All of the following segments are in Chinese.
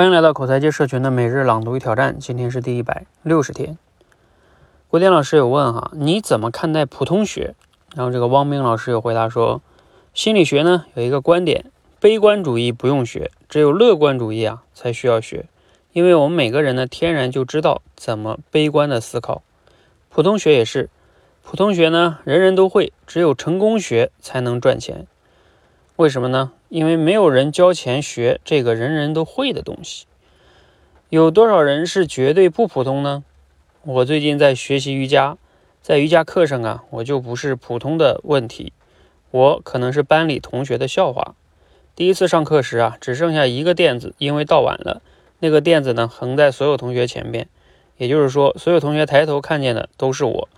欢迎来到口才界社群的每日朗读与挑战，今天是第一百六十天。郭典老师有问哈，你怎么看待普通学？然后这个汪冰老师有回答说，心理学呢有一个观点，悲观主义不用学，只有乐观主义啊才需要学，因为我们每个人呢天然就知道怎么悲观的思考。普通学也是，普通学呢人人都会，只有成功学才能赚钱。为什么呢？因为没有人交钱学这个人人都会的东西。有多少人是绝对不普通呢？我最近在学习瑜伽，在瑜伽课上啊，我就不是普通的问题，我可能是班里同学的笑话。第一次上课时啊，只剩下一个垫子，因为到晚了，那个垫子呢横在所有同学前边，也就是说，所有同学抬头看见的都是我，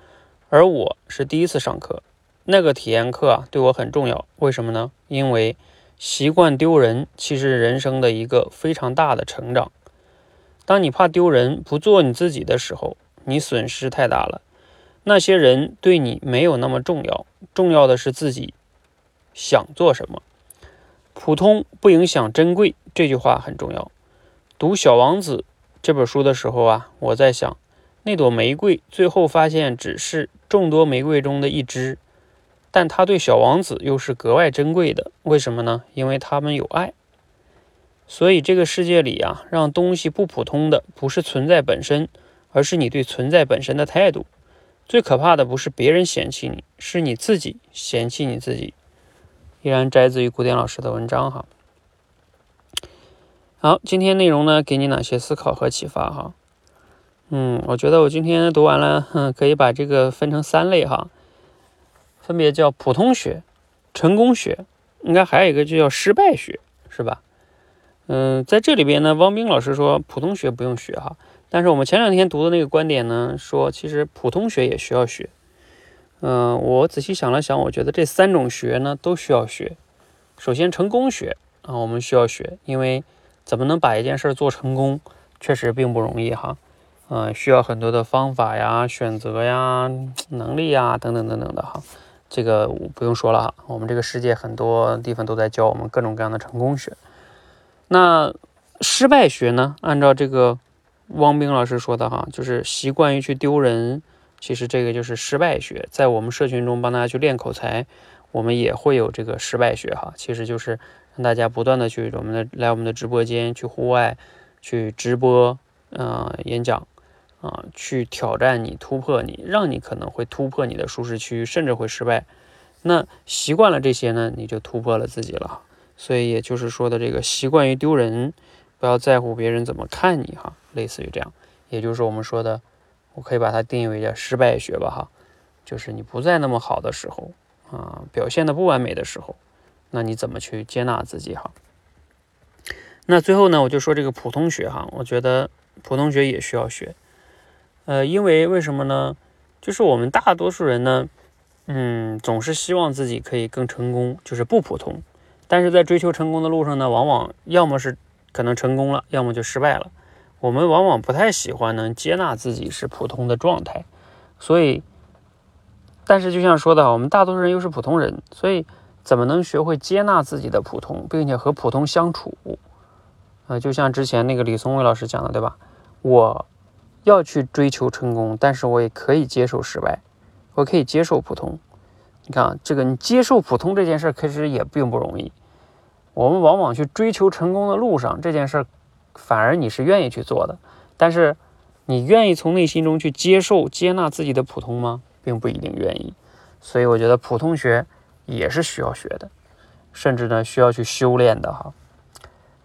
而我是第一次上课。那个体验课啊，对我很重要。为什么呢？因为习惯丢人，其实人生的一个非常大的成长。当你怕丢人，不做你自己的时候，你损失太大了。那些人对你没有那么重要，重要的是自己想做什么。普通不影响珍贵，这句话很重要。读《小王子》这本书的时候啊，我在想，那朵玫瑰最后发现只是众多玫瑰中的一支。但他对小王子又是格外珍贵的，为什么呢？因为他们有爱。所以这个世界里啊，让东西不普通的不是存在本身，而是你对存在本身的态度。最可怕的不是别人嫌弃你，是你自己嫌弃你自己。依然摘自于古典老师的文章哈。好，今天内容呢，给你哪些思考和启发哈？嗯，我觉得我今天读完了，哼，可以把这个分成三类哈。分别叫普通学、成功学，应该还有一个就叫失败学，是吧？嗯，在这里边呢，汪冰老师说普通学不用学哈，但是我们前两天读的那个观点呢，说其实普通学也需要学。嗯，我仔细想了想，我觉得这三种学呢都需要学。首先，成功学啊，我们需要学，因为怎么能把一件事做成功，确实并不容易哈。嗯，需要很多的方法呀、选择呀、能力呀等等等等的哈。这个不用说了哈，我们这个世界很多地方都在教我们各种各样的成功学。那失败学呢？按照这个汪冰老师说的哈，就是习惯于去丢人，其实这个就是失败学。在我们社群中帮大家去练口才，我们也会有这个失败学哈，其实就是让大家不断的去我们的来我们的直播间去户外去直播，嗯，演讲。啊，去挑战你，突破你，让你可能会突破你的舒适区，甚至会失败。那习惯了这些呢，你就突破了自己了。所以也就是说的这个习惯于丢人，不要在乎别人怎么看你哈，类似于这样。也就是我们说的，我可以把它定义为叫失败学吧哈，就是你不在那么好的时候啊，表现的不完美的时候，那你怎么去接纳自己哈？那最后呢，我就说这个普通学哈，我觉得普通学也需要学。呃，因为为什么呢？就是我们大多数人呢，嗯，总是希望自己可以更成功，就是不普通。但是在追求成功的路上呢，往往要么是可能成功了，要么就失败了。我们往往不太喜欢能接纳自己是普通的状态。所以，但是就像说的，我们大多数人又是普通人，所以怎么能学会接纳自己的普通，并且和普通相处？呃，就像之前那个李松蔚老师讲的，对吧？我。要去追求成功，但是我也可以接受失败，我可以接受普通。你看啊，这个你接受普通这件事，其实也并不容易。我们往往去追求成功的路上，这件事反而你是愿意去做的。但是你愿意从内心中去接受、接纳自己的普通吗？并不一定愿意。所以我觉得普通学也是需要学的，甚至呢需要去修炼的哈。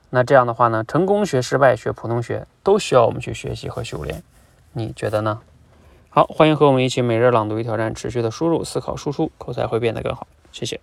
那这样的话呢，成功学、失败学、普通学都需要我们去学习和修炼，你觉得呢？好，欢迎和我们一起每日朗读与挑战，持续的输入、思考、输出，口才会变得更好。谢谢。